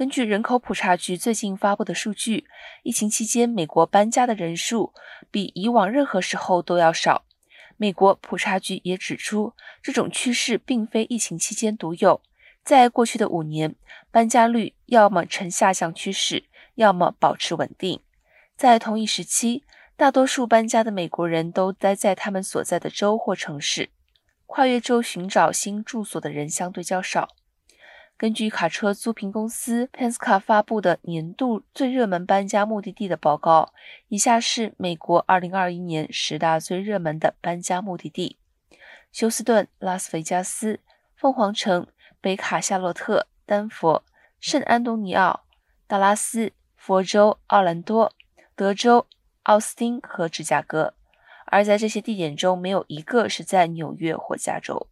根据人口普查局最近发布的数据，疫情期间美国搬家的人数比以往任何时候都要少。美国普查局也指出，这种趋势并非疫情期间独有，在过去的五年，搬家率要么呈下降趋势，要么保持稳定。在同一时期，大多数搬家的美国人都待在他们所在的州或城市，跨越州寻找新住所的人相对较少。根据卡车租赁公司 Penska 发布的年度最热门搬家目的地的报告，以下是美国2021年十大最热门的搬家目的地：休斯顿、拉斯维加斯、凤凰城、北卡夏洛特、丹佛、圣安东尼奥、达拉斯、佛州、奥兰多、德州、奥斯汀和芝加哥。而在这些地点中，没有一个是在纽约或加州。